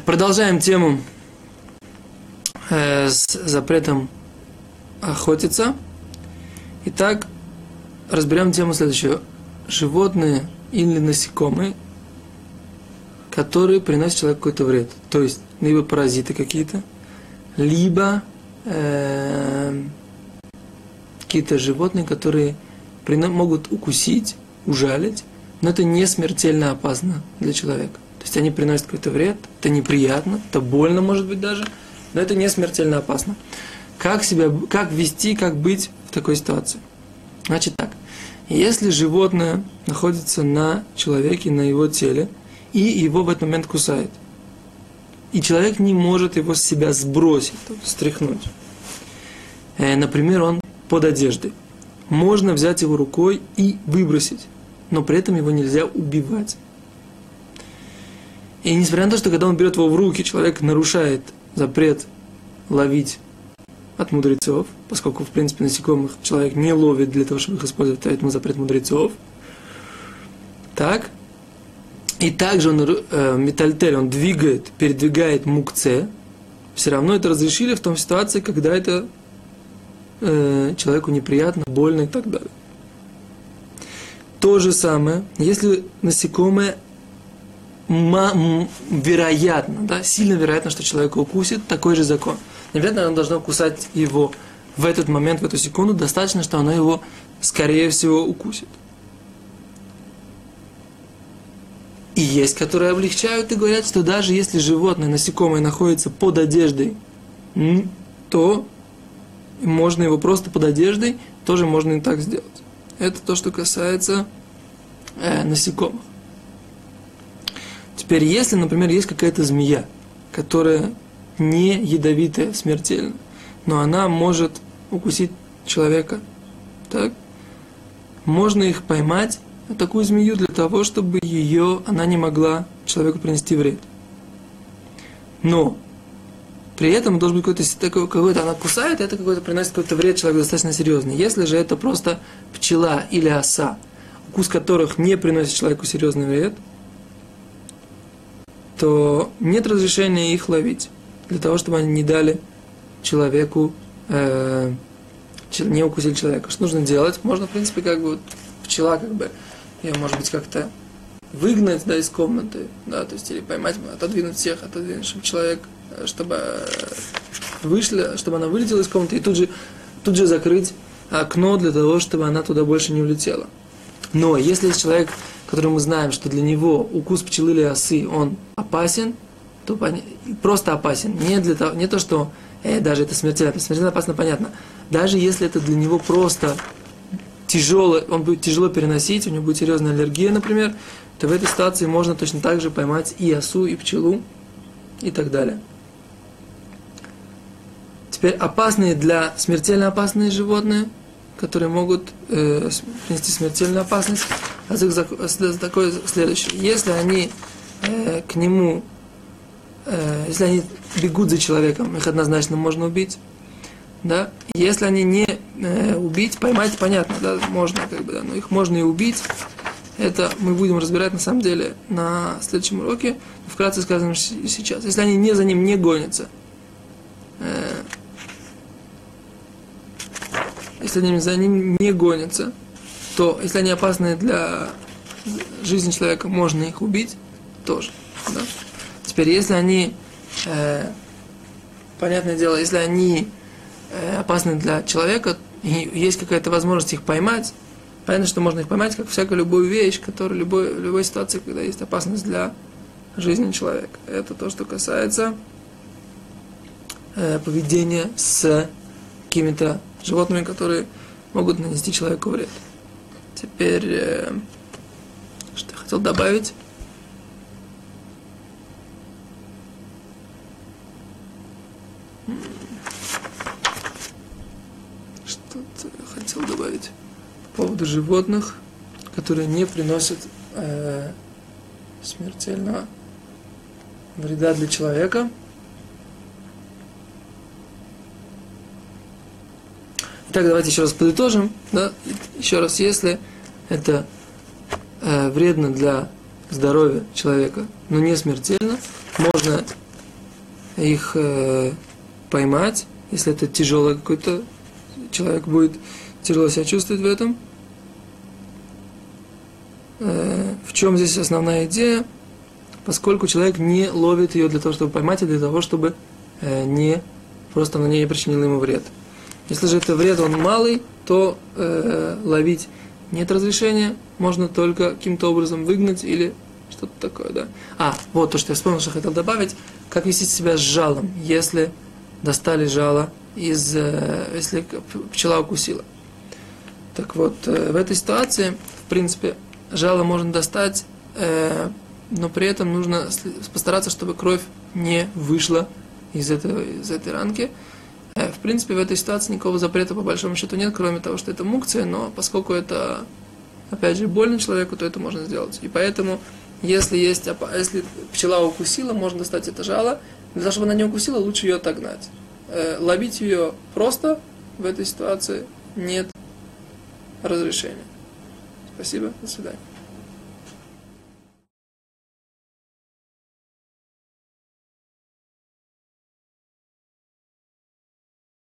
Продолжаем тему э, с запретом охотиться. Итак, разберем тему следующую. Животные или насекомые, которые приносят человеку какой-то вред. То есть, либо паразиты какие-то, либо э, какие-то животные, которые могут укусить, ужалить, но это не смертельно опасно для человека. То есть они приносят какой-то вред, это неприятно, это больно, может быть, даже, но это не смертельно опасно. Как себя, как вести, как быть в такой ситуации? Значит так, если животное находится на человеке, на его теле, и его в этот момент кусает, и человек не может его с себя сбросить, стряхнуть. Э, например, он под одеждой. Можно взять его рукой и выбросить, но при этом его нельзя убивать. И несмотря на то, что когда он берет его в руки, человек нарушает запрет ловить от мудрецов, поскольку, в принципе, насекомых человек не ловит для того, чтобы их использовать, поэтому запрет мудрецов. Так. И также он, э, метальтель, он двигает, передвигает мукце. Все равно это разрешили в том ситуации, когда это э, человеку неприятно, больно и так далее. То же самое, если насекомое вероятно, да, сильно вероятно, что человека укусит, такой же закон. Невероятно, оно должно кусать его в этот момент, в эту секунду, достаточно, что оно его, скорее всего, укусит. И есть, которые облегчают и говорят, что даже если животное, насекомое находится под одеждой, то можно его просто под одеждой, тоже можно и так сделать. Это то, что касается э, насекомых. Теперь, если, например, есть какая-то змея, которая не ядовитая смертельно, но она может укусить человека, так? Можно их поймать, такую змею, для того, чтобы ее, она не могла человеку принести вред. Но при этом должен быть какой-то, такой, какой-то она кусает, это какой-то приносит какой-то вред человеку достаточно серьезный. Если же это просто пчела или оса, укус которых не приносит человеку серьезный вред – то нет разрешения их ловить, для того, чтобы они не дали человеку, э, не укусили человека. Что нужно делать? Можно, в принципе, как бы вот пчела, как бы, ее, может быть, как-то выгнать, да, из комнаты, да, то есть, или поймать, отодвинуть всех, отодвинуть, чтобы человек, э, чтобы вышли, чтобы она вылетела из комнаты, и тут же, тут же закрыть окно для того, чтобы она туда больше не улетела. Но если человек который мы знаем, что для него укус пчелы или осы, он опасен, то просто опасен. Не, для того, не то, что э, даже это смертельно, смертельно опасно, понятно. Даже если это для него просто тяжело, он будет тяжело переносить, у него будет серьезная аллергия, например, то в этой ситуации можно точно так же поймать и осу, и пчелу, и так далее. Теперь опасные для смертельно опасные животные – которые могут э, принести смертельную опасность. А такое следующее. Если они э, к нему, э, если они бегут за человеком, их однозначно можно убить. Да? Если они не э, убить, поймать, понятно, да, можно, как бы, да, но их можно и убить. Это мы будем разбирать на самом деле на следующем уроке. Вкратце сказано сейчас. Если они не за ним не гонятся, если они за ним не гонятся, то если они опасны для жизни человека, можно их убить тоже. Да? Теперь, если они, э, понятное дело, если они э, опасны для человека, и есть какая-то возможность их поймать, понятно, что можно их поймать, как всякую любую вещь, которая любой, любой ситуации, когда есть опасность для жизни человека. Это то, что касается э, поведения с какими-то животными, которые могут нанести человеку вред. Теперь, э, что я хотел добавить? Что-то хотел добавить по поводу животных, которые не приносят э, смертельного вреда для человека – Итак, давайте еще раз подытожим. Да? Еще раз, если это э, вредно для здоровья человека, но не смертельно, можно их э, поймать, если это тяжелый какой-то человек будет тяжело себя чувствовать в этом. Э, в чем здесь основная идея? Поскольку человек не ловит ее для того, чтобы поймать, а для того, чтобы э, не просто на ней не причинил ему вред. Если же это вред, он малый, то э, ловить нет разрешения, можно только каким-то образом выгнать или что-то такое, да. А, вот то, что я вспомнил, что хотел добавить, как вести себя с жалом, если достали жало из, э, если пчела укусила. Так вот, э, в этой ситуации, в принципе, жало можно достать, э, но при этом нужно постараться, чтобы кровь не вышла из, этого, из этой ранки. В принципе, в этой ситуации никакого запрета по большому счету нет, кроме того, что это мукция, но поскольку это, опять же, больно человеку, то это можно сделать. И поэтому, если есть, если пчела укусила, можно достать это жало. Для того, чтобы она не укусила, лучше ее отогнать. Ловить ее просто в этой ситуации нет разрешения. Спасибо, до свидания.